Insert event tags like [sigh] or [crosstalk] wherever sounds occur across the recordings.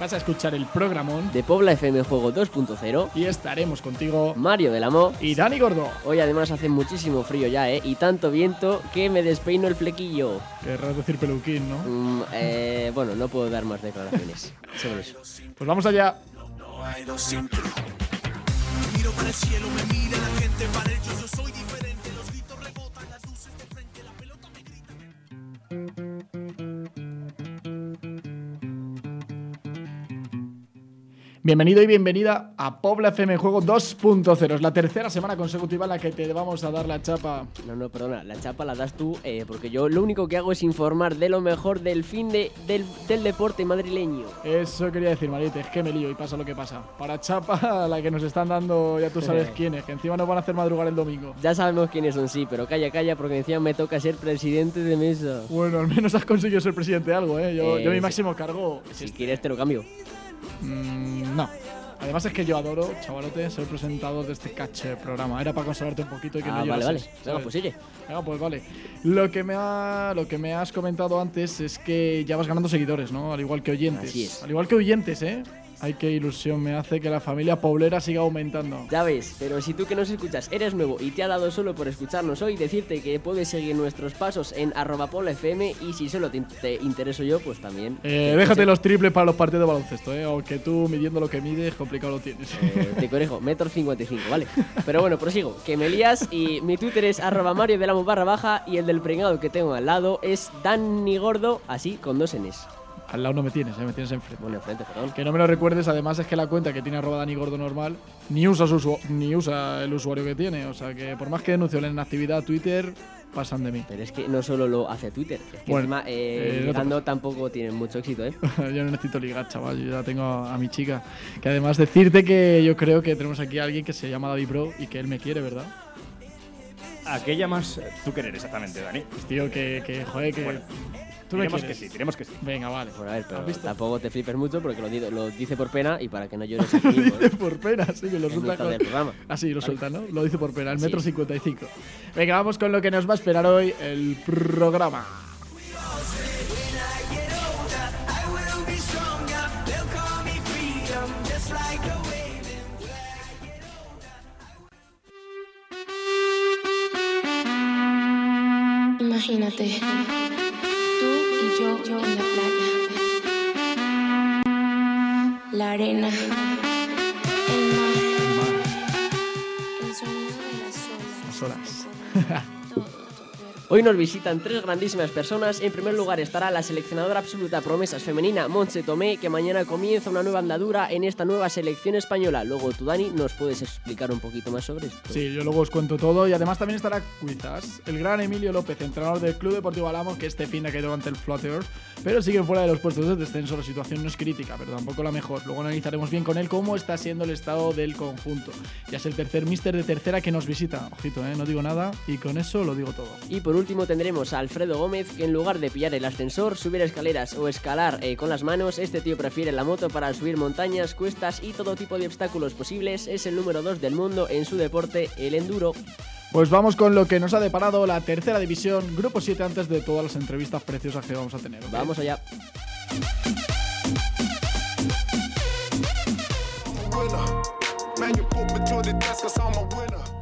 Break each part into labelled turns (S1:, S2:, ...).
S1: Vas a escuchar el programón
S2: De Pobla FM Juego 2.0,
S1: y estaremos contigo
S2: Mario del Amo.
S1: y Dani Gordo.
S2: Hoy además hace muchísimo frío ya, ¿eh? Y tanto viento que me despeino el flequillo.
S1: Querrás decir peluquín, ¿no?
S2: Mm, eh, bueno, no puedo dar más declaraciones [laughs] sobre eso.
S1: Pues vamos allá. Bienvenido y bienvenida a Pobla FM Juego 2.0. Es la tercera semana consecutiva en la que te vamos a dar la chapa.
S2: No, no, perdona, la chapa la das tú, eh, porque yo lo único que hago es informar de lo mejor del fin de, del, del deporte madrileño.
S1: Eso quería decir, Marite, es que me lío y pasa lo que pasa. Para chapa, [laughs] la que nos están dando, ya tú sabes [laughs] quién es, que encima nos van a hacer madrugar el domingo.
S2: Ya sabemos quiénes son, sí, pero calla, calla, porque encima me toca ser presidente de mesa.
S1: Bueno, al menos has conseguido ser presidente de algo, ¿eh? Yo,
S2: Eh,
S1: yo mi máximo cargo.
S2: Si quieres te lo cambio.
S1: Mm, no. Además es que yo adoro, chavalote, ser presentador de este caché programa. Era para consolarte un poquito y que
S2: Ah,
S1: no
S2: vale, vale. Venga, pues sigue.
S1: Venga, pues vale. Lo que, me ha, lo que me has comentado antes es que ya vas ganando seguidores, ¿no? Al igual que oyentes.
S2: Así es.
S1: Al igual que oyentes, ¿eh? Ay, qué ilusión me hace que la familia poblera siga aumentando.
S2: Ya ves, pero si tú que nos escuchas eres nuevo y te ha dado solo por escucharnos hoy, decirte que puedes seguir nuestros pasos en arroba poblafm y si solo te, te intereso yo, pues también.
S1: Eh,
S2: Te-
S1: déjate
S2: te-
S1: los triples para los partidos de baloncesto, ¿eh? Aunque tú midiendo lo que mides, complicado lo tienes.
S2: Eh, te corrijo, metro 55, ¿vale? Pero bueno, prosigo, que me lías y mi Twitter es arroba mario del amo barra baja y el del pringado que tengo al lado es Danny Gordo, así con dos Ns.
S1: Al lado no me tienes, ¿eh? Me tienes enfrente.
S2: Bueno, enfrente, perdón.
S1: Que no me lo recuerdes, además es que la cuenta que tiene arroba Dani Gordo normal ni usa, su usu- ni usa el usuario que tiene. O sea que por más que denuncio la inactividad a Twitter, pasan de mí.
S2: Pero es que no solo lo hace Twitter, es que
S1: Bueno,
S2: encima eh,
S1: eh,
S2: ligando tampoco tienen mucho éxito, ¿eh? [laughs]
S1: yo no necesito ligar, chaval. Yo ya tengo a, a mi chica. Que además decirte que yo creo que tenemos aquí a alguien que se llama David Bro y que él me quiere, ¿verdad?
S3: ¿A qué llamas tú querer exactamente, Dani?
S1: Pues tío, que, que joder, que.
S3: Bueno,
S1: tú
S3: que sí, diremos que sí.
S1: Venga, vale.
S2: Bueno, a ver, pero tampoco te flipes mucho porque lo, di- lo dice por pena y para que no llores [laughs] aquí mismo,
S1: Dice
S2: ¿eh?
S1: por pena, sí, que lo suelta
S2: mitad
S1: con-
S2: del programa.
S1: Ah, sí, lo suelta, ¿no? Lo dice por pena, el
S2: Sí.
S1: metro 55. Venga, vamos con lo que nos va a esperar hoy el programa.
S4: Imagínate, tú y yo en la playa, la arena, el mar, el sonido de las olas,
S1: Las olas.
S4: todo.
S2: Hoy nos visitan tres grandísimas personas. En primer lugar estará la seleccionadora absoluta promesas femenina, Montse Tomé, que mañana comienza una nueva andadura en esta nueva selección española. Luego tú, Dani, nos puedes explicar un poquito más sobre esto.
S1: Sí, yo luego os cuento todo y además también estará quizás el gran Emilio López, entrenador del Club Deportivo Alamo, que este fin ha caído ante el Flutters, pero siguen fuera de los puestos de descenso. La situación no es crítica, pero tampoco la mejor. Luego analizaremos bien con él cómo está siendo el estado del conjunto. Ya es el tercer mister de tercera que nos visita. Ojito, ¿eh? no digo nada y con eso lo digo todo.
S2: Y por último tendremos a Alfredo Gómez, que en lugar de pillar el ascensor, subir escaleras o escalar eh, con las manos, este tío prefiere la moto para subir montañas, cuestas y todo tipo de obstáculos posibles. Es el número 2 del mundo en su deporte, el enduro.
S1: Pues vamos con lo que nos ha deparado la tercera división, grupo 7, antes de todas las entrevistas preciosas que vamos a tener.
S2: Vamos allá.
S5: winner. Man, you put me to the test cause I'm a winner.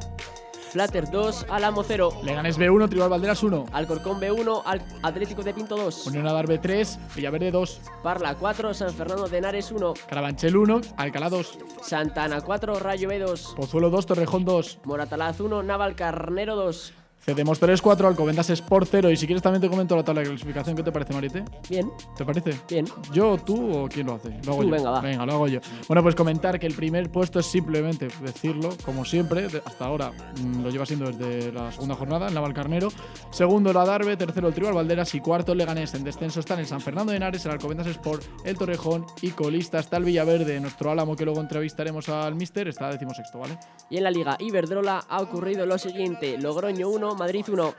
S2: Flatter 2, Alamo 0.
S1: Leganés B1, Tribal Valderas 1.
S2: Alcorcón B1, Al Atlético de Pinto 2.
S1: Unión Adarve 3, Villaverde 2.
S2: Parla 4, San Fernando de Henares 1.
S1: Carabanchel 1, Alcalá 2.
S2: Santana 4, Rayo B2.
S1: Pozuelo 2, Torrejón 2.
S2: Moratalaz 1, Naval Carnero 2.
S1: Cedemos 3, 4, Alcobendas Sport 0. Y si quieres también te comento la tabla de clasificación. ¿Qué te parece, Marite?
S2: Bien,
S1: ¿Te parece?
S2: bien.
S1: ¿Yo, tú o quién lo hace? Lo hago
S2: Tú,
S1: yo.
S2: venga, va.
S1: Venga, lo hago yo. Bueno, pues comentar que el primer puesto es simplemente decirlo, como siempre, hasta ahora mm, lo lleva siendo desde la segunda jornada, el Naval Carnero. Segundo, el Adarve. Tercero, el Tribal Valderas. Y cuarto, el Leganés. En descenso están el San Fernando de Henares, el Alcobendas Sport, el Torrejón. Y colista está el Villaverde, nuestro Álamo, que luego entrevistaremos al Mister. Está decimosexto, ¿vale?
S2: Y en la Liga Iberdrola ha ocurrido lo siguiente: Logroño 1, Madrid 1,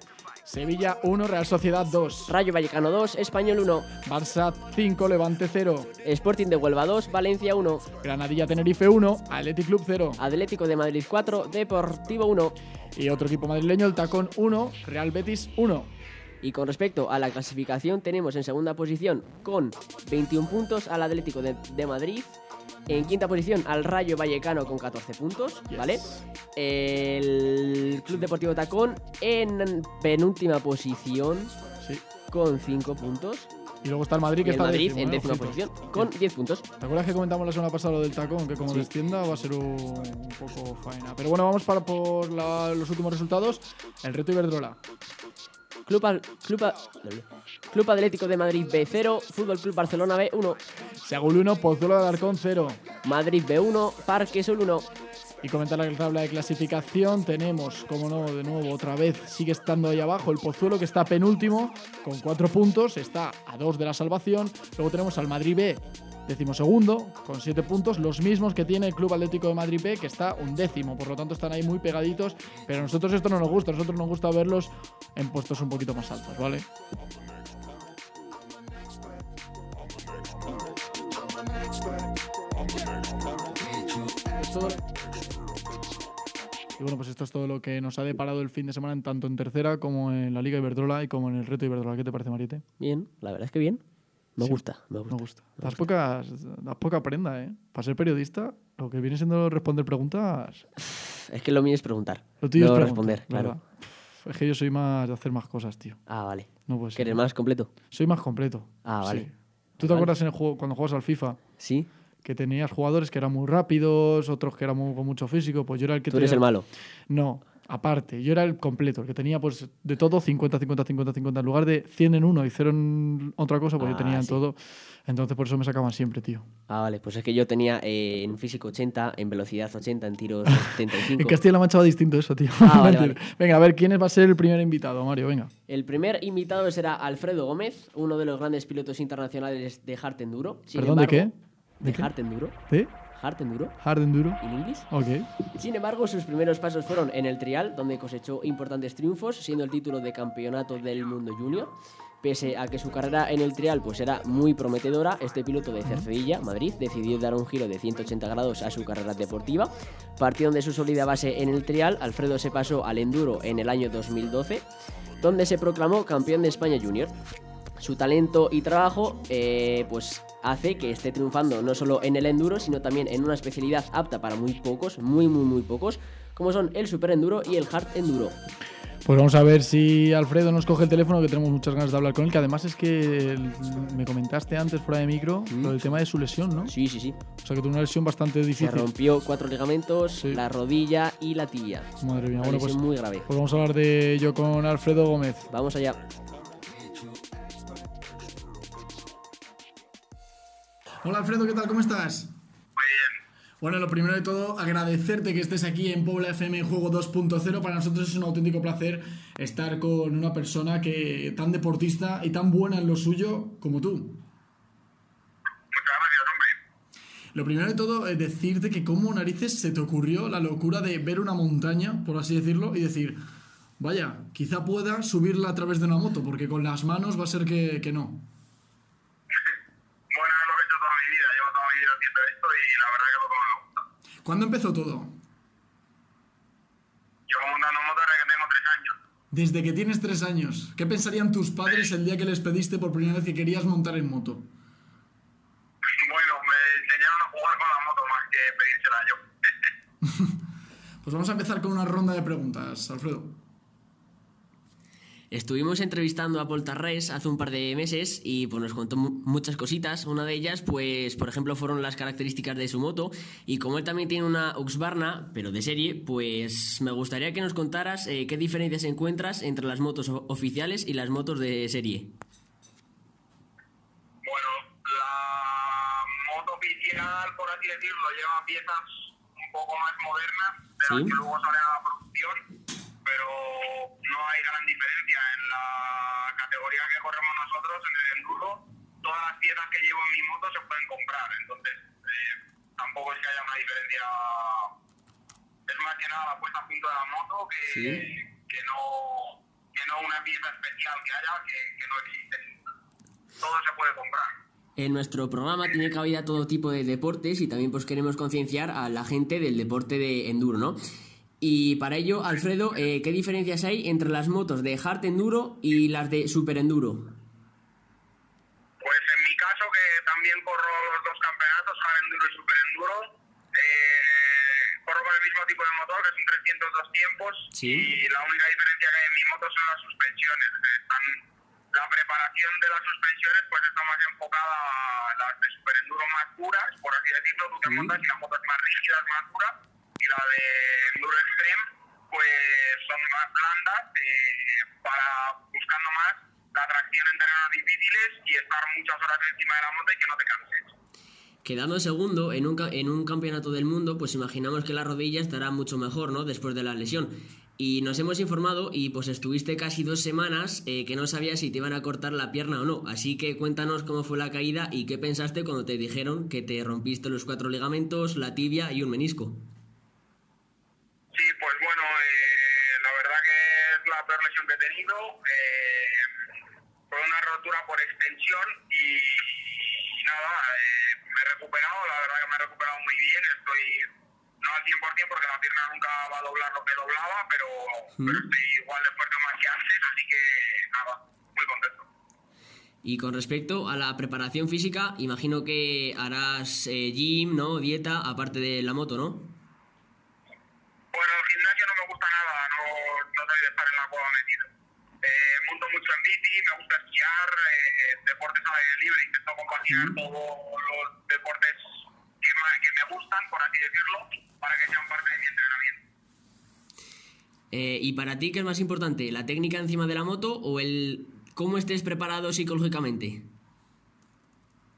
S1: Sevilla 1, Real Sociedad 2.
S2: Rayo Vallecano 2, Español 1,
S1: Barça 5, Levante 0.
S2: Sporting de Huelva 2, Valencia 1,
S1: Granadilla Tenerife 1, Athletic Club 0.
S2: Atlético de Madrid 4, Deportivo 1.
S1: Y otro equipo madrileño, el Tacón 1, Real Betis 1.
S2: Y con respecto a la clasificación, tenemos en segunda posición con 21 puntos al Atlético de, de Madrid. En quinta posición al Rayo Vallecano con 14 puntos, ¿vale? El Club Deportivo Tacón en penúltima posición
S1: Sí.
S2: con 5 puntos.
S1: Y luego está el Madrid que
S2: el
S1: está
S2: Madrid
S1: décimo,
S2: en décima posición con 10 puntos.
S1: ¿Te acuerdas que comentamos la semana pasada lo del tacón? Que como
S2: Sí.
S1: descienda va a ser un, un poco faena. Pero bueno, vamos para por la- los últimos resultados. El reto Iberdrola.
S2: Club, Al- Club, A- Club Atlético de Madrid B0, Fútbol Club Barcelona B1,
S1: Seagul 1, Pozuelo de Alarcón 0.
S2: Madrid B1, Parque Sol 1.
S1: Y comentar la tabla de clasificación. Tenemos, como no, de nuevo, otra vez sigue estando ahí abajo el Pozuelo, que está penúltimo, con 4 puntos, está a 2 de la salvación. Luego tenemos al Madrid B, decimosegundo, con 7 puntos, los mismos que tiene el Club Atlético de Madrid B, que está un décimo. Por lo tanto, están ahí muy pegaditos. Pero a nosotros esto no nos gusta, a nosotros nos gusta verlos en puestos un poquito más altos, ¿vale? Y bueno, pues esto es todo lo que nos ha deparado el fin de semana, en tanto en tercera como en la Liga Iberdrola y como en el reto Iberdrola. ¿Qué te parece, Mariete?
S2: Bien, la verdad es que bien. Me
S1: Sí,
S2: gusta, me gusta.
S1: Me gusta. Das, pocas, das poca prenda, ¿eh? Para ser periodista, lo que viene siendo responder preguntas,
S2: Es que lo mío es preguntar.
S1: lo tuyo
S2: no
S1: es
S2: responder, claro.
S1: Es que yo soy más de hacer más cosas, tío.
S2: Ah, vale.
S1: No puede
S2: ¿Que
S1: ser.
S2: eres más completo?
S1: Soy más completo.
S2: Ah, vale.
S1: Sí. ¿Tú te acuerdas en el juego, cuando juegas al FIFA?
S2: Sí.
S1: Que tenías jugadores que eran muy rápidos, otros que eran muy- con mucho físico, pues yo era el que
S2: Tú eres
S1: tenía-
S2: el malo.
S1: No, aparte, yo era el completo, el que tenía pues de todo 50, 50, 50, 50. En lugar de 100 en uno y 0 en otra cosa, pues yo
S2: Ah,
S1: tenía en
S2: sí.
S1: todo. Entonces por eso me sacaban siempre, tío.
S2: Ah, vale. Pues es que yo tenía eh, en físico 80, en velocidad 80, en tiros [laughs] 75.
S1: En Castilla-La Mancha va distinto eso, tío.
S2: Ah, [laughs] vale.
S1: Venga, a ver, ¿quién va a ser el primer invitado, Mario? Venga.
S2: El primer invitado será Alfredo Gómez, uno de los grandes pilotos internacionales de Hard Enduro. Sin
S1: ¿Perdón, de qué? ¿De
S2: De
S1: qué?
S2: Hard Enduro.
S1: ¿De?
S2: Hard Enduro.
S1: Hard Enduro.
S2: ¿In English?
S1: Ok.
S2: Sin embargo, sus primeros pasos fueron en el trial, donde cosechó importantes triunfos, siendo el título de campeonato del mundo junior. Pese a que su carrera en el trial pues era muy prometedora, este piloto de Cercedilla, Madrid, decidió dar un giro de 180 grados a su carrera deportiva. Partiendo de su sólida base en el trial, Alfredo se pasó al enduro en el año 2012, donde se proclamó campeón de España junior. Su talento y trabajo eh, pues hace que esté triunfando no solo en el enduro, sino también en una especialidad apta para muy pocos, muy muy muy pocos, como son el super enduro y el hard enduro.
S1: Pues vamos a ver si Alfredo nos coge el teléfono, que tenemos muchas ganas de hablar con él, que además es que me comentaste antes fuera de micro lo del tema de su lesión, ¿no?
S2: Sí, sí, sí.
S1: O sea que tuvo una lesión bastante
S2: Se
S1: difícil.
S2: rompió cuatro ligamentos,
S1: Sí.
S2: la rodilla y la tibia.
S1: Madre mía,
S2: Una
S1: bueno, pues,
S2: lesión muy grave.
S1: pues vamos a hablar de ello con Alfredo Gómez.
S2: Vamos allá.
S1: Hola Alfredo, ¿qué tal? ¿Cómo estás? Muy bien. Bueno, lo primero de todo, agradecerte que estés aquí en Puebla FM Juego 2.0. Para nosotros es un auténtico placer estar con una persona que tan deportista y tan buena en lo suyo como tú.
S6: Muchas gracias, hombre.
S1: Lo primero de todo es decirte que cómo narices se te ocurrió la locura de ver una montaña, por así decirlo, y decir, vaya, quizá pueda subirla a través de una moto, porque con las manos va a ser que, que no. ¿Cuándo empezó todo?
S6: Llevo montando motos desde que tengo tres años.
S1: Desde que tienes tres años. ¿Qué pensarían tus padres el día que les pediste por primera vez que querías montar en moto? [laughs]
S6: Bueno, me enseñaron a jugar con la moto más que pedírsela yo. [laughs] [laughs]
S1: Pues vamos a empezar con una ronda de preguntas, Alfredo.
S2: Estuvimos entrevistando a Paul Tarrés hace un par de meses y pues, nos contó mu- muchas cositas. Una de ellas, pues, por ejemplo, fueron las características de su moto. Y como él también tiene una Husqvarna, pero de serie, pues me gustaría que nos contaras eh, qué diferencias encuentras entre las motos oficiales y las motos de serie.
S6: Bueno, la moto oficial, por así decirlo, lleva piezas un poco más modernas de las
S2: Sí.
S6: que luego salen a la producción, pero no hay gran diferencia. En la categoría que corremos nosotros, en el enduro, todas las piezas que llevo en mi moto se pueden comprar, entonces eh, tampoco es que haya una diferencia. Es más que nada la puesta a punto de la moto que,
S2: Sí.
S6: que, no, que no una pieza especial que haya que, que no existe. Todo se puede comprar.
S2: En nuestro programa tiene cabida todo tipo de deportes y también pues queremos concienciar a la gente del deporte de enduro, ¿no? Y para ello, Alfredo, eh, ¿qué diferencias hay entre las motos de hard enduro y las de super enduro?
S6: Pues en mi caso, que también corro los dos campeonatos, hard enduro y super enduro, eh, corro con el mismo tipo de motor, que es un 302 tiempos,
S2: Sí.
S6: y la única diferencia que hay en mi moto son las suspensiones. Están, la preparación de las suspensiones pues está más enfocada a las de super enduro más puras, por así decirlo, tú te montas y la moto es más rígida, es más dura, y la de enduro extreme pues son más blandas, eh, para buscando más la tracción en terrenos difíciles y estar muchas horas encima de la moto y que no te canses.
S2: Quedando segundo en un, en un campeonato del mundo, pues imaginamos que la rodilla estará mucho mejor, ¿no? Después de la lesión. Y nos hemos informado y pues estuviste casi dos semanas eh, que no sabías si te iban a cortar la pierna o no. Así que cuéntanos cómo fue la caída y qué pensaste cuando te dijeron que te rompiste los cuatro ligamentos, la tibia y un menisco.
S6: Sí, pues bueno, eh, la verdad que es la peor lesión que he tenido. eh, fue una rotura por extensión y, y nada, eh, me he recuperado, la verdad que me he recuperado muy bien. Estoy no al 100% porque la pierna nunca va a doblar lo que doblaba, pero, pero estoy igual de fuerte más que antes, así que nada, muy contento.
S2: Y con respecto a la preparación física, imagino que harás eh, gym, ¿no? Dieta, aparte de la moto, ¿no?
S6: Bueno, el gimnasio no me gusta nada, no, no soy de estar en la cueva metido. Eh, monto mucho en bici, me gusta esquiar, eh, deportes al aire libre, intento compaginar todos los deportes que, que me gustan, por así decirlo, para que sean parte de mi entrenamiento.
S2: Eh, y para ti, ¿qué es más importante? ¿La técnica encima de la moto o el cómo estés preparado psicológicamente?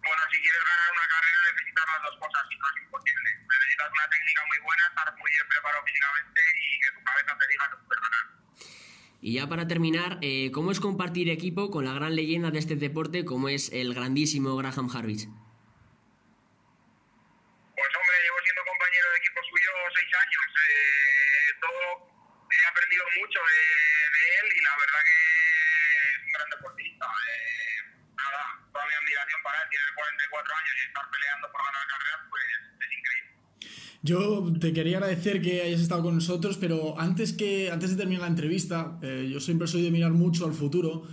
S6: Bueno, si quieres ganar una carrera necesitas las dos cosas y no es imposible. Necesitas una técnica muy buena, estar muy bien preparado físicamente y que tu cabeza te diga que puedes ganar.
S2: Y ya para terminar, eh, ¿cómo es compartir equipo con la gran leyenda de este deporte como es el grandísimo Graham Harris?
S6: Pues hombre, llevo siendo compañero de equipo suyo seis años. Eh, todo, he aprendido mucho de, de él y la verdad que es un gran deportista. Eh, nada, toda mi admiración para él. Tiene 44 años y estar peleando por ganar carreras, pues es increíble.
S1: Yo te quería agradecer que hayas estado con nosotros, pero antes, que, antes de terminar la entrevista, eh, yo siempre soy de mirar mucho al futuro,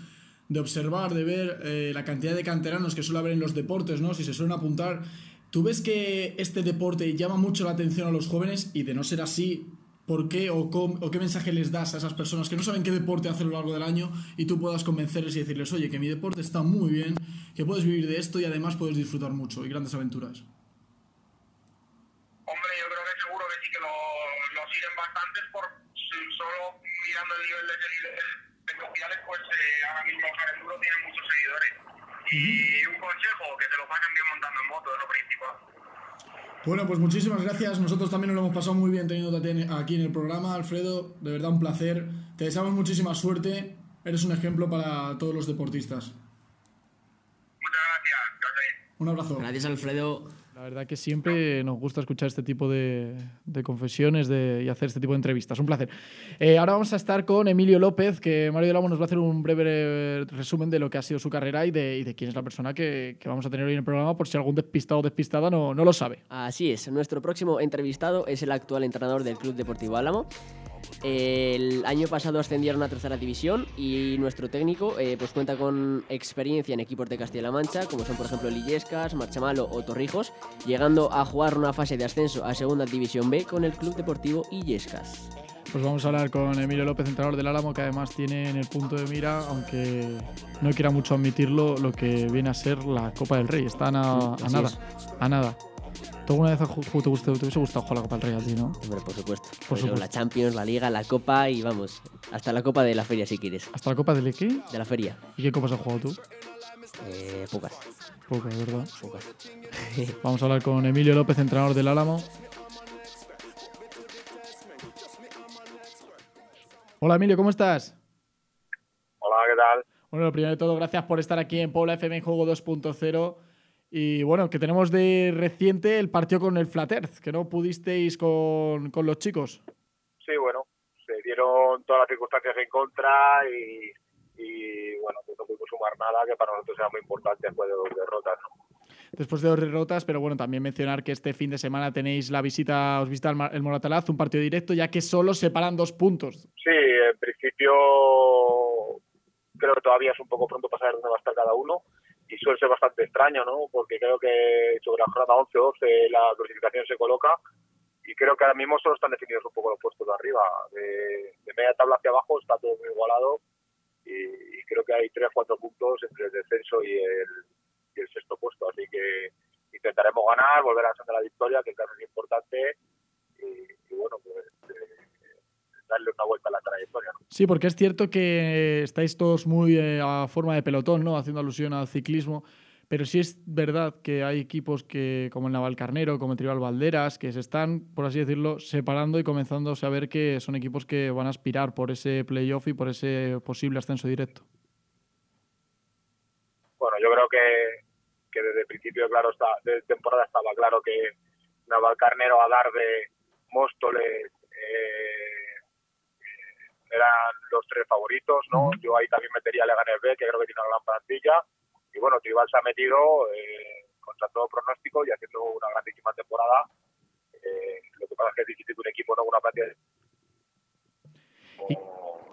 S1: de observar, de ver eh, la cantidad de canteranos que suele haber en los deportes, ¿no? Si se suelen apuntar. ¿Tú ves que este deporte llama mucho la atención a los jóvenes y de no ser así, ¿por qué o, o qué mensaje les das a esas personas que no saben qué deporte hacer a lo largo del año y tú puedas convencerles y decirles, oye, que mi deporte está muy bien, que puedes vivir de esto y además puedes disfrutar mucho y grandes aventuras?
S6: Hombre, yo creo que seguro que sí que lo, lo siguen bastantes por si- solo mirando el nivel de seguidores sociales, pues eh, ahora mismo Hard Enduro tiene muchos seguidores. Y un consejo, que te lo pasen bien montando en moto, es lo principal.
S1: Bueno, pues muchísimas gracias. Nosotros también nos lo hemos pasado muy bien teniéndote en- aquí en el programa, Alfredo. De verdad, un placer. Te deseamos muchísima suerte. Eres un ejemplo para todos los deportistas.
S6: Muchas gracias.
S1: Un abrazo.
S2: Gracias, Alfredo.
S1: La verdad que siempre nos gusta escuchar este tipo de, de confesiones de- y hacer este tipo de entrevistas. Un placer. Eh, ahora vamos a estar con Emilio López, que Mario del Amo nos va a hacer un breve resumen de lo que ha sido su carrera y de, y de quién es la persona que, que vamos a tener hoy en el programa, por si algún despistado o despistada no, no lo sabe.
S2: Así es, nuestro próximo entrevistado es el actual entrenador del Club Deportivo Álamo. El año pasado ascendieron a tercera división y nuestro técnico eh, pues cuenta con experiencia en equipos de Castilla-La Mancha, como son por ejemplo Lillescas, Marchamalo o Torrijos, llegando a jugar una fase de ascenso a segunda división B con el Club Deportivo Illescas.
S1: Pues vamos a hablar con Emilio López, entrenador del Álamo, que además tiene en el punto de mira, aunque no quiera mucho admitirlo, lo que viene a ser la Copa del Rey. Están a, nada,
S2: es.
S1: a nada. ¿Tú alguna vez te, gusta- te hubiese gustado jugar la Copa del Rey a ti, no?
S2: Hombre, por supuesto.
S1: Por
S2: Pero
S1: supuesto.
S2: La Champions, la Liga, la Copa y vamos, hasta la Copa de la Feria si quieres.
S1: ¿Hasta la Copa del qué?
S2: De la Feria.
S1: ¿Y qué copas has jugado tú?
S2: Eh, pocas,
S1: Pocas, ¿verdad?
S2: pocas. [laughs]
S1: Vamos a hablar con Emilio López, entrenador del Álamo. Hola Emilio, ¿cómo estás?
S6: Hola, ¿qué tal?
S1: Bueno, lo primero de todo, gracias por estar aquí en Puebla FM en Juego 2.0. Y bueno, que tenemos de reciente el partido con el Flat Earth, que no pudisteis con, con los chicos.
S7: Sí, bueno, se dieron todas las circunstancias en contra y, y, bueno, pues no pudimos sumar nada que para nosotros era muy importante después de dos derrotas.
S1: después de dos derrotas, pero bueno, también mencionar que este fin de semana tenéis la visita, os visita el Moratalaz, un partido directo, ya que solo separan dos puntos.
S7: Sí, en principio creo que todavía es un poco pronto para saber dónde va a estar cada uno y suele ser bastante extraño, ¿no? Porque creo que sobre la jornada 11 o 12 la clasificación se coloca y creo que ahora mismo solo están definidos un poco los puestos de arriba. De, media tabla hacia abajo está todo muy igualado y, creo que hay 3 4 puntos entre el descenso y el, y el sexto puesto. Así que intentaremos ganar, volver a la la victoria, que claro es importante y, y bueno, pues eh, darle una vuelta a la trayectoria. ¿no?
S1: Sí, porque es cierto que estáis todos muy eh, a forma de pelotón, ¿no? Haciendo alusión al ciclismo. Pero sí es verdad que hay equipos que, como el Navalcarnero, como el Tribal Valderas, que se están, por así decirlo, separando y comenzando a saber que son equipos que van a aspirar por ese playoff y por ese posible ascenso directo.
S7: Bueno, yo creo que, que desde el principio, claro, está, de temporada estaba claro que Navalcarnero, Adarve, Móstoles eh, eran los tres favoritos, ¿no? Yo ahí también metería a Leganés B, que creo que tiene una gran plantilla. Y bueno, Tribal se ha metido eh, contra todo pronóstico y haciendo una grandísima temporada. Eh, lo que pasa es que es difícil que un equipo no una plantilla
S1: Y-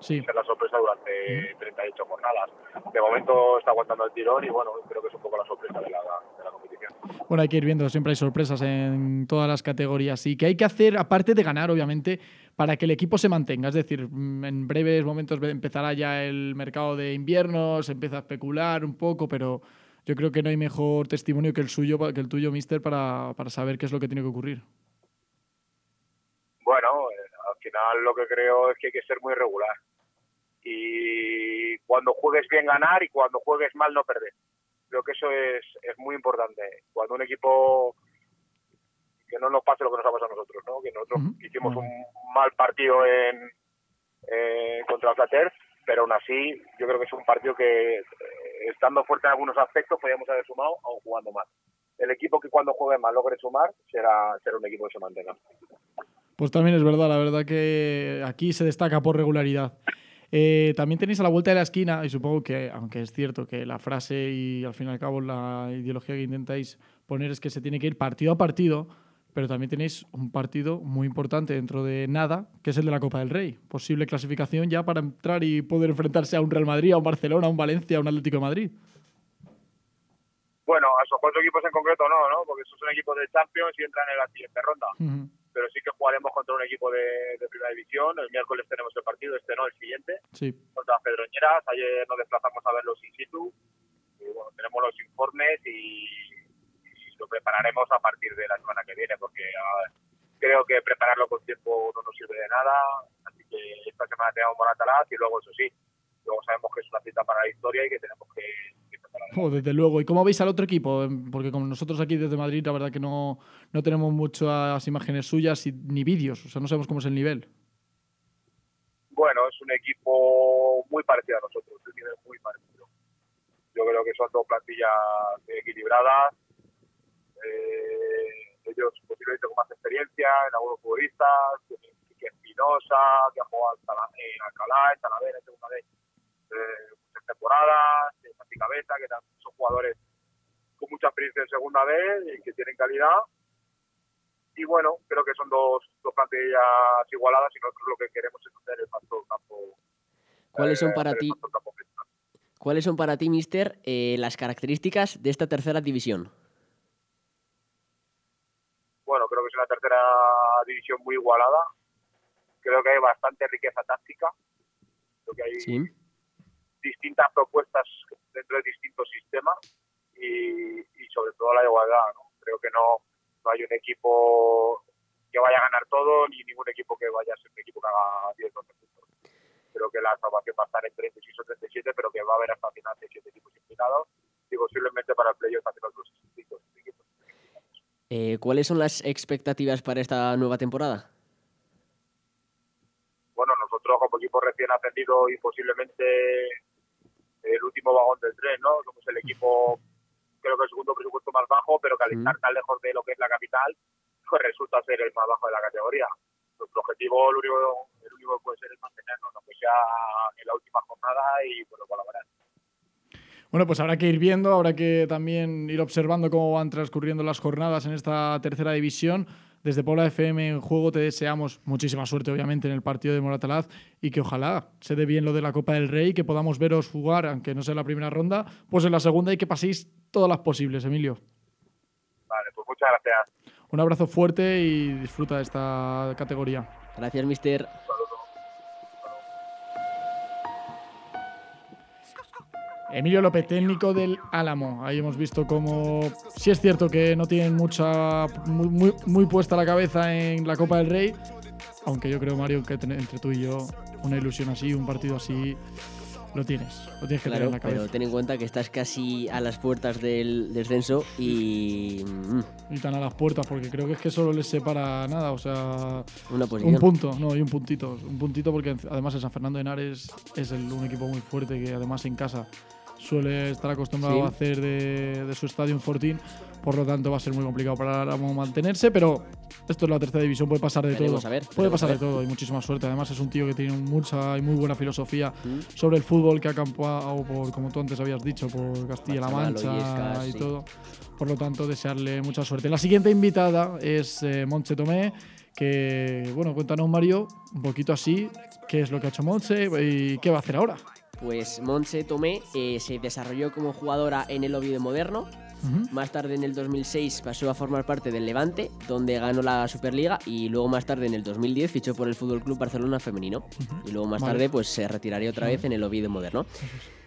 S1: sí.
S7: ser la sorpresa durante 38 jornadas. De momento está aguantando el tirón y bueno, creo que es un poco la sorpresa de la, de la competición.
S1: Bueno, hay que ir viendo, siempre hay sorpresas en todas las categorías. ¿Y qué hay que hacer, aparte de ganar, obviamente, para que el equipo se mantenga? Es decir, mm, en breves momentos empezará ya el mercado de invierno, se empieza a especular un poco, pero yo creo que no hay mejor testimonio que el suyo, que el tuyo, Mister, para, para saber qué es lo que tiene que ocurrir.
S7: Bueno, eh, al final lo que creo es que hay que ser muy regular. Y cuando juegues bien ganar y cuando juegues mal no perder. Creo que eso es, es muy importante. Cuando un equipo que no nos pase lo que nos ha pasado a nosotros, ¿no? Que nosotros
S1: Ujú.
S7: hicimos
S1: Bueno.
S7: un mal partido en eh, contra el Flater, pero aún así yo creo que es un partido que eh, estando fuerte en algunos aspectos podríamos haber sumado aún jugando mal. El equipo que cuando juegue mal logre sumar será, será un equipo que se mantenga.
S1: Pues también es verdad, la verdad que aquí se destaca por regularidad. Eh, también tenéis a la vuelta de la esquina, y supongo que, aunque es cierto que la frase y al fin y al cabo la ideología que intentáis poner es que se tiene que ir partido a partido, pero también tenéis un partido muy importante dentro de nada, que es el de la Copa del Rey. Posible clasificación ya para entrar y poder enfrentarse a un Real Madrid, a un Barcelona, a un Valencia, a un Atlético de Madrid.
S7: Bueno, a esos cuatro equipos en concreto no, ¿no? Porque esos son equipos de Champions y entran en la siguiente ronda. Pero sí que jugaremos contra un equipo de, de primera división. El miércoles tenemos el partido, este no, el siguiente,
S1: Sí.
S7: contra Pedroñeras. Ayer nos desplazamos a verlos in situ. Y bueno, tenemos los informes y, y lo prepararemos a partir de la semana que viene, porque ah, creo que prepararlo con tiempo no nos sirve de nada. Así que esta semana tenemos Moratalaz y luego, eso sí, luego sabemos que es una cita para la historia y que tenemos que.
S1: Oh, desde luego. ¿Y cómo veis al otro equipo? Em, Porque como nosotros aquí desde Madrid, la verdad que no, no tenemos muchas imágenes suyas y- ni vídeos. O sea, no sabemos cómo es el nivel.
S7: Bueno, es un equipo muy parecido a nosotros, un nivel muy parecido. Yo creo que son dos plantillas equilibradas. Eh, ellos posiblemente con más experiencia en algunos futbolistas, Quique Espinosa, que ha jugado en Alcalá, en Talavera, en segunda vez eh, muchas temporadas, en Santi Cabeza, que son jugadores con mucha experiencia en segunda vez y que tienen calidad. Y bueno, creo que son dos, dos plantillas igualadas y nosotros lo que queremos es hacer el factor campo.
S2: ¿Cuáles son
S7: eh,
S2: para ti, cuáles son para ti, Mister, eh, las características de esta tercera división?
S7: Bueno, creo que es una tercera división muy igualada. Creo que hay bastante riqueza táctica. Creo que hay
S2: Sí.
S7: distintas propuestas dentro de distintos sistemas y, y sobre todo la igualdad. ¿no? Creo que no, no hay un equipo que vaya a ganar todo ni ningún equipo que vaya a ser un equipo que haga 10 12 puntos. Creo que la salvación va a estar en 36 o 37, pero que va a haber hasta final de 7 equipos implicados y posiblemente para el playoff también otros 65 equipos.
S2: Eh, ¿Cuáles son las expectativas para esta nueva temporada?
S7: bueno, nosotros como equipo recién ascendido y posiblemente el último vagón del tren, ¿no? Somos el equipo, creo que el segundo presupuesto más bajo, pero que al estar tan lejos de lo que es la capital, pues resulta ser el más bajo de la categoría. Nuestro objetivo, el único, el único que puede ser es mantenernos, aunque sea en la última jornada y bueno, colaborar.
S1: Bueno, pues habrá que ir viendo, habrá que también ir observando cómo van transcurriendo las jornadas en esta tercera división. Desde Pola FM en juego te deseamos muchísima suerte, obviamente, en el partido de Moratalaz y que ojalá se dé bien lo de la Copa del Rey, que podamos veros jugar, aunque no sea la primera ronda, pues en la segunda y que paséis todas las posibles, Emilio.
S7: Vale, pues muchas gracias.
S1: Un abrazo fuerte y disfruta de esta categoría.
S2: Gracias, mister.
S1: Emilio López, técnico del Álamo. Ahí hemos visto cómo, sí es cierto que no tienen mucha, muy, muy, muy puesta la cabeza en la Copa del Rey, aunque yo creo, Mario, que entre tú y yo, una ilusión así, un partido así, lo tienes. Lo tienes que tener en la cabeza.
S2: pero ten en cuenta que estás casi a las puertas del descenso y mm,
S1: Y tan a las puertas, porque creo que es que solo les separa nada, o sea,
S2: una posición.
S1: un punto, no, y un puntito. Un puntito porque además el San Fernando de Henares es el, un equipo muy fuerte que además en casa suele estar acostumbrado
S2: Sí.
S1: a hacer de, de su estadio un fortín, por lo tanto va a ser muy complicado para Álamo mantenerse, pero esto es la tercera división, puede pasar de
S2: Veremos
S1: todo.
S2: a ver,
S1: puede pasar
S2: a
S1: de todo y muchísima suerte. Además es un tío que tiene mucha y muy buena filosofía
S2: Mm.
S1: sobre el fútbol que ha campado por, como tú antes habías dicho, por Castilla-La Mancha y
S2: sí.
S1: todo. Por lo tanto, desearle mucha suerte. La siguiente invitada es eh, Montse Tomé, que, bueno, cuéntanos, Mario, un poquito así, qué es lo que ha hecho Montse y qué va a hacer ahora.
S2: Pues Montse Tomé eh, se desarrolló como jugadora en el Oviedo Moderno. Más tarde, en el 2006, pasó a formar parte del Levante, donde ganó la Superliga. Y luego, más tarde, en el 2010, fichó por el Fútbol Club Barcelona Femenino. Y luego, más
S1: Vale.
S2: tarde, pues se retiraría otra vez en el Oviedo Moderno.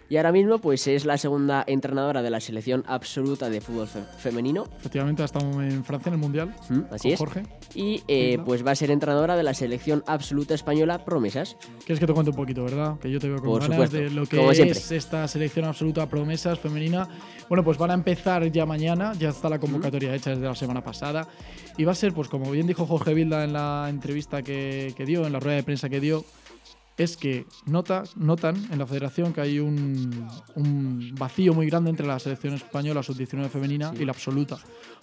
S2: Y ahora mismo, pues es la segunda entrenadora de la selección absoluta de fútbol fe- femenino.
S1: Efectivamente, ha estado en Francia en el Mundial.
S2: Mm, Así
S1: con
S2: es.
S1: Jorge.
S2: Y eh, pues va a ser entrenadora de la selección absoluta española Promesas.
S1: ¿Quieres que te cuente un poquito, verdad? Que yo te veo con
S2: Por
S1: ganas
S2: supuesto,
S1: de lo que
S2: como
S1: es
S2: siempre.
S1: esta selección absoluta promesas femenina. Bueno, pues van a empezar ya mañana, ya está la convocatoria hecha desde la semana pasada. Y va a ser, pues como bien dijo Jorge Vilda en la entrevista que, que dio, en la rueda de prensa que dio, es que nota, notan en la federación que hay un, vacío muy grande entre la selección española sub-19 femenina y la absoluta.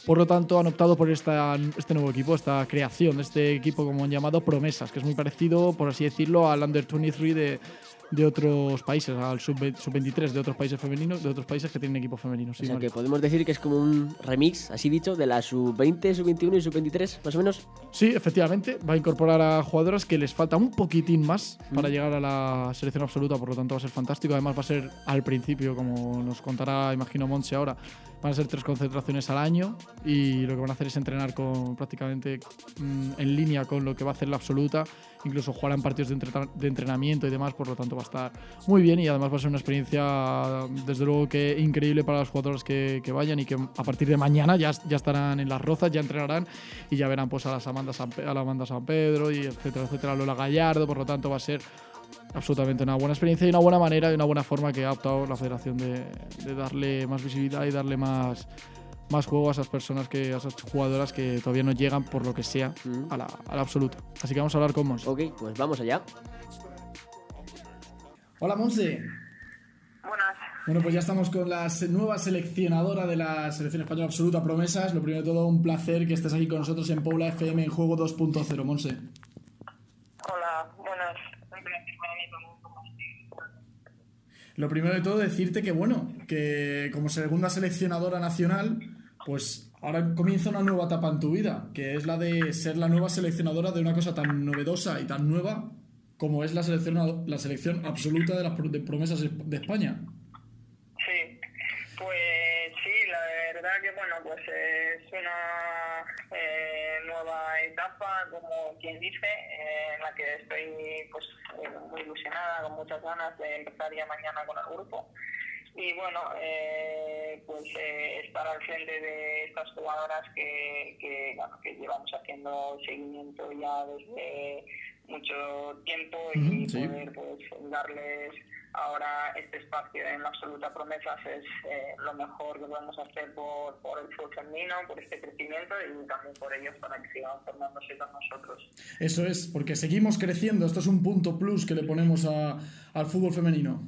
S1: Por lo tanto, han optado por esta, este nuevo equipo, esta creación de este equipo, como han llamado, Promesas, que es muy parecido, por así decirlo, al Under 23 de, de otros países, al Sub-23 de otros países femeninos, de otros países que tienen equipos femeninos. sí,
S2: o sea que podemos decir que es como un remix, así dicho, de la sub-20, sub-21 y sub-23, más o menos.
S1: Sí, efectivamente, va a incorporar a jugadoras que les falta un poquitín más para llegar a la selección absoluta, por lo tanto va a ser fantástico. Además va a ser al principio, como nos contará, imagino, Monse ahora, van a ser tres concentraciones al año y lo que van a hacer es entrenar con prácticamente mm, en línea con lo que va a hacer la absoluta, incluso jugarán partidos de, entrenamiento y demás, por lo tanto va a estar muy bien y además va a ser una experiencia, desde luego que increíble para los jugadores que, vayan y que a partir de mañana ya, ya estarán en las rozas, ya entrenarán y ya verán pues a las Amanda San, a la Amanda San Pedro y etcétera, etcétera, Lola Gallardo, por lo tanto va a ser absolutamente una buena experiencia y una buena manera y una buena forma que ha optado la federación de, de darle más visibilidad y darle más, más juego a esas personas, que, a esas jugadoras que todavía no llegan por lo que sea
S2: Mm.
S1: a la, a la absoluta. Así que vamos a hablar con Monse.
S2: Ok, pues vamos allá.
S1: Hola Monse.
S8: Buenas.
S1: Bueno, pues ya estamos con la nueva seleccionadora de la selección española absoluta Promesas. Lo primero de todo, un placer que estés aquí con nosotros en Paula FM en Juego 2.0, Monse.
S8: Hola, buenas. Un placer para mí también compartir.
S1: Lo primero de todo, decirte que, bueno, que como segunda seleccionadora nacional, pues ahora comienza una nueva etapa en tu vida, que es la de ser la nueva seleccionadora de una cosa tan novedosa y tan nueva como es la selección, la selección absoluta de las promesas de España.
S8: Sí, pues sí, la verdad que bueno, pues es una eh, en la que estoy pues muy ilusionada, con muchas ganas de empezar ya mañana con el grupo. Y bueno, eh, pues eh, estar al frente de estas jugadoras que, que llevamos haciendo seguimiento ya desde mucho tiempo y
S1: sí.
S8: poder pues darles ahora este espacio en la absoluta promesas es eh, lo mejor que podemos hacer por, por el fútbol femenino, por este crecimiento y también por ellos para que sigan formándose con nosotros.
S1: Eso es, porque seguimos creciendo. Esto es un punto plus que le ponemos a- al fútbol femenino.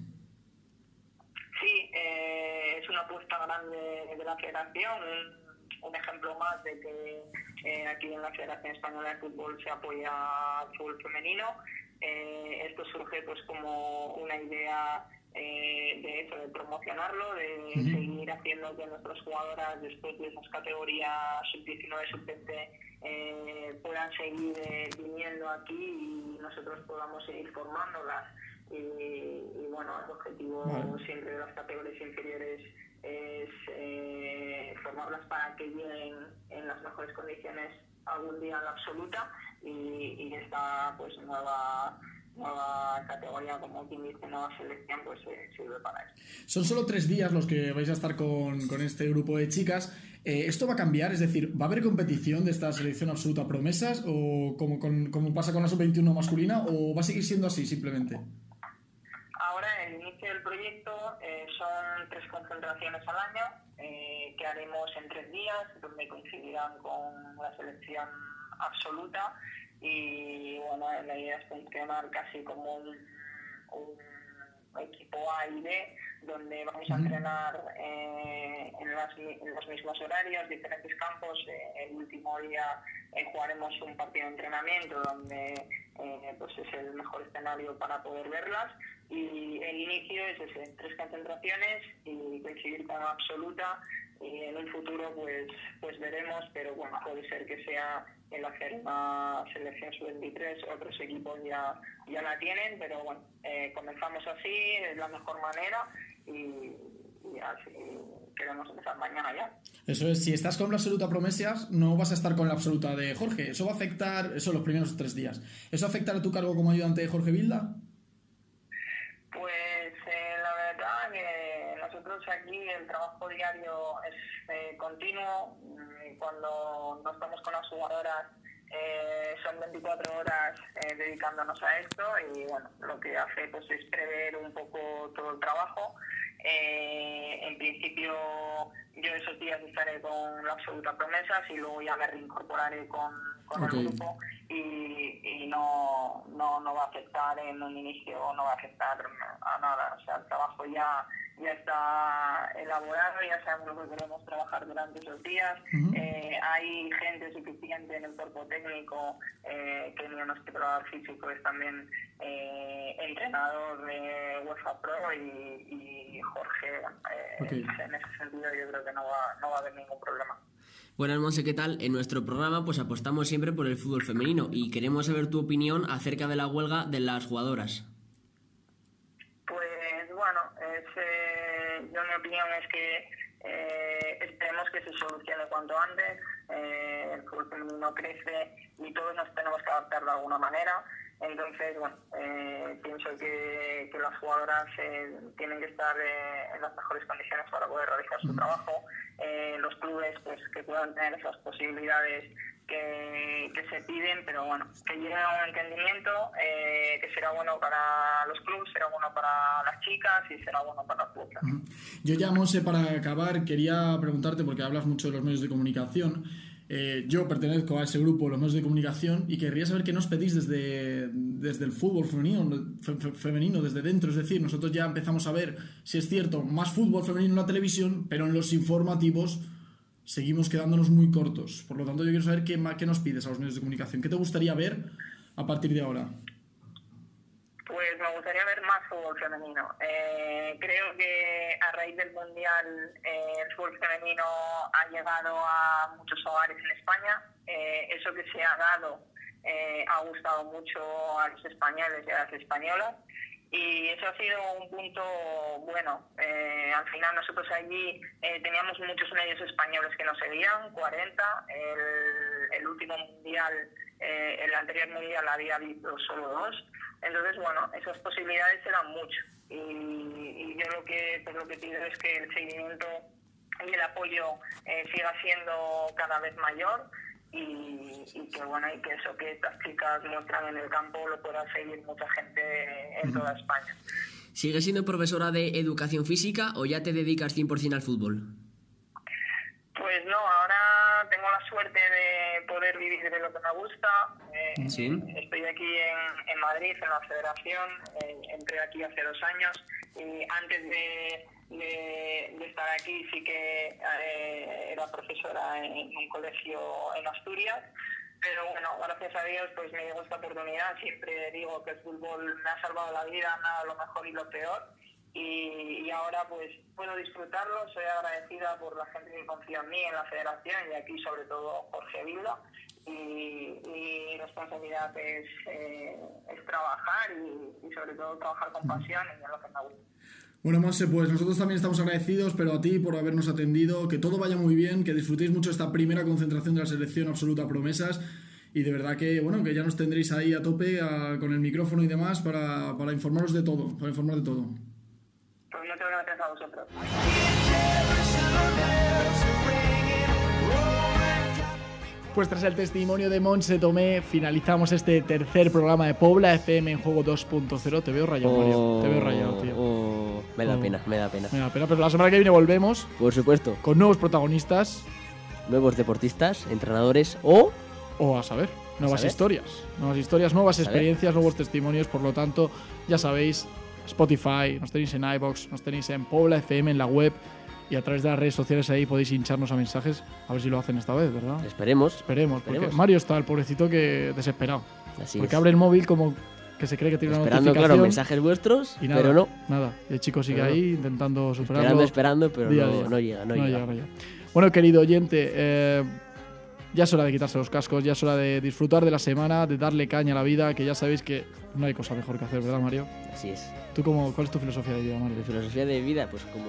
S8: Sí, eh, es una apuesta grande de la federación, un, ejemplo más de que eh, aquí en la Federación Española de Fútbol se apoya al fútbol femenino eh, esto surge pues como una idea eh, de eso, de promocionarlo, de seguir haciendo que nuestras jugadoras después de esas categorías sub-19, sub-20 eh, puedan seguir eh, viniendo aquí y nosotros podamos seguir formándolas. Y, y bueno, el objetivo
S1: Vale.
S8: siempre de las categorías inferiores es eh, formarlas para que lleguen en las mejores condiciones algún día a la absoluta y, y esta pues nueva nueva categoría como quien dice nueva selección pues eh, sirve para eso.
S1: Son solo tres días los que vais a estar con, con este grupo de chicas. Eh, ¿Esto va a cambiar? Es decir, ¿va a haber competición de esta selección absoluta promesas o como, con- como pasa con la sub-21 masculina o va a seguir siendo así simplemente?
S8: Ahora, el proyecto eh, son tres concentraciones al año eh, que haremos en tres días, donde coincidirán con la selección absoluta. Y bueno, la idea es funcionar casi como un equipo A y B, donde vamos a entrenar eh, en, las en los mismos horarios, diferentes campos. Eh, el último día eh, jugaremos un partido de entrenamiento donde eh, pues es el mejor escenario para poder verlas y el inicio es ese, tres concentraciones y coincidir con absoluta y en un futuro pues pues veremos, pero bueno, puede ser que sea el hacer una selección sub-23, otros equipos ya, ya la tienen, pero bueno, eh, comenzamos así, es la mejor manera y, y así queremos empezar mañana ya.
S1: Eso es, si estás con la absoluta promesas, no vas a estar con la absoluta de Jorge. Eso va a afectar, eso los primeros tres días. ¿Eso afectará a tu cargo como ayudante de Jorge Vilda?
S8: Aquí el trabajo diario es eh, continuo. Mm, Cuando no estamos con las jugadoras eh, son 24 horas eh, dedicándonos a esto y bueno, lo que hace pues es prever un poco todo el trabajo. En principio yo esos días estaré con la absoluta promesas y luego ya me reincorporaré con, con el grupo y, y no, no, no va a afectar en un inicio, no va a afectar a nada. O sea, trabajo ya, ya está elaborado, ya sabemos lo que queremos trabajar durante esos días. Eh, hay gente suficiente en el cuerpo técnico, eh, que nuestro preparador físico es también eh, entrenador de UEFA Pro y, y Jorge, eh, en ese sentido yo creo que no va, no va a haber ningún problema.
S2: Buenas, Monse, ¿qué tal? En nuestro programa pues apostamos siempre por el fútbol femenino y queremos saber tu opinión acerca de la huelga de las jugadoras.
S8: Pues bueno, es, eh, yo mi opinión es que eh, esperemos que se solucione cuanto antes. Eh, el fútbol femenino crece y todos nos tenemos que adaptar de alguna manera. Entonces, bueno, eh, pienso que, que las jugadoras eh, tienen que estar eh, en las mejores condiciones para poder realizar su trabajo. Eh, los clubes pues que puedan tener esas posibilidades que, que se piden, pero bueno, que lleguen a un entendimiento eh, que será bueno para los clubes, será bueno para las chicas y será bueno para las jugadoras.
S1: Yo ya, Monse, para acabar, quería preguntarte, porque hablas mucho de los medios de comunicación. Eh, yo pertenezco a ese grupo, los medios de comunicación, y querría saber qué nos pedís desde, desde el fútbol femenino, fe- fe- femenino, desde dentro. Es decir, nosotros ya empezamos a ver, si es cierto, más fútbol femenino en la televisión, pero en los informativos seguimos quedándonos muy cortos. Por lo tanto, yo quiero saber qué, qué nos pides a los medios de comunicación. ¿Qué te gustaría ver a partir de ahora?
S8: Pues me gustaría ver fútbol femenino. Eh, creo que a raíz del Mundial eh, el fútbol femenino ha llegado a muchos hogares en España. Eh, eso que se ha dado eh, ha gustado mucho a los españoles y a las españolas. Y eso ha sido un punto bueno. Eh, al final nosotros allí eh, teníamos muchos medios españoles que nos seguían, 40. El, el último mundial, eh, el anterior mundial había habido solo dos. Entonces, bueno, esas posibilidades eran mucho. Y, y yo lo que, pues lo que pido es que el seguimiento y el apoyo eh, siga siendo cada vez mayor y, y que bueno y que eso que estas chicas muestran en el campo lo pueda seguir mucha gente en toda España.
S2: ¿Sigues siendo profesora de educación física o ya te dedicas 100% al fútbol?
S8: Pues no, ahora tengo la suerte de vivir de lo que me gusta. Eh,
S2: Sí.
S8: Estoy aquí en, en Madrid, en la federación. eh, entré aquí hace dos años y antes de, de- de estar aquí sí que eh, era profesora en un colegio en Asturias. Pero bueno, gracias a Dios pues me llegó esta oportunidad. Siempre digo que el fútbol me ha salvado la vida, dado lo mejor y lo peor. Y, y ahora pues puedo disfrutarlo. Soy agradecida por la gente que confía en mí, en la federación y aquí sobre todo Jorge Vilda. Y mi responsabilidad es, eh, es trabajar y, y sobre todo trabajar con pasión y en lo que me gusta.
S1: Bueno, Monse, pues nosotros también estamos agradecidos, pero a ti por habernos atendido, que todo vaya muy bien, que disfrutéis mucho esta primera concentración de la selección absoluta promesas y de verdad que, bueno, que ya nos tendréis ahí a tope a- con el micrófono y demás para, para informaros de todo, para informar de todo.
S8: Pues muchas gracias a vosotros.
S1: Pues tras el testimonio de Monse Tomé, finalizamos este tercer programa de Pobla FM en Juego 2.0. Te veo rayado, Mario. Te veo rayado, tío.
S2: Oh, me da
S1: Oh.
S2: pena, me da pena.
S1: Me da pena, pero la semana que viene volvemos
S2: Por supuesto,
S1: con nuevos protagonistas
S2: nuevos deportistas, entrenadores o
S1: o a saber, nuevas historias. Nuevas historias, nuevas experiencias, nuevos testimonios. Por lo tanto, ya sabéis, Spotify, nos tenéis en iBox, nos tenéis en Pobla FM, en la web y a través de las redes sociales ahí podéis hincharnos a mensajes. A ver si lo hacen esta vez, ¿verdad?
S2: esperemos.
S1: Esperemos, porque. Mario está el pobrecito que desesperado.
S2: Así
S1: porque
S2: es.
S1: abre el móvil como que se cree que tiene una
S2: Esperando,
S1: notificación.
S2: claro, mensajes vuestros,
S1: y nada,
S2: pero no.
S1: Nada. Y el chico sigue
S2: Pero
S1: ahí intentando superarlo.
S2: Esperando, esperando, pero
S1: día
S2: no,
S1: día.
S2: no llega, no, llega.
S1: no llega. Bueno, querido oyente, eh, ya es hora de quitarse los cascos, ya es hora de disfrutar de la semana, de darle caña a la vida, que ya sabéis que no hay cosa mejor que hacer, ¿verdad, Mario?
S2: Así es.
S1: ¿Tú cómo, cuál es tu filosofía de vida, Mario?
S2: Mi filosofía de vida, pues como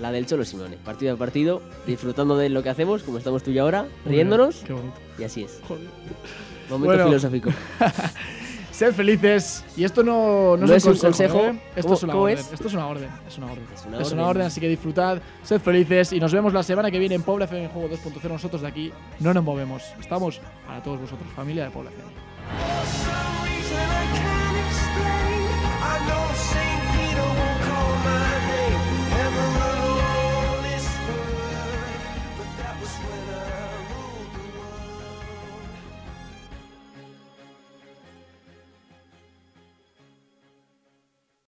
S2: la del Cholo Simone. Partido a partido, disfrutando de lo que hacemos, como estamos tú y ahora, riéndonos,
S1: Qué bonito.
S2: y así es.
S1: Joder.
S2: Momento
S1: Bueno.
S2: filosófico. [laughs]
S1: Sed felices. Y esto no, no,
S2: No
S1: es un consejo.
S2: consejo.
S1: ¿eh? Esto
S2: ¿Cómo-
S1: es una orden.
S2: es?
S1: Esto es una orden. Es una orden.
S2: Es una
S1: Es una
S2: orden.
S1: orden, así que disfrutad, sed felices y nos vemos la semana que viene en Pobla FM en Juego 2.0. Nosotros de aquí no nos movemos. Estamos para todos vosotros, familia de Pobla FM.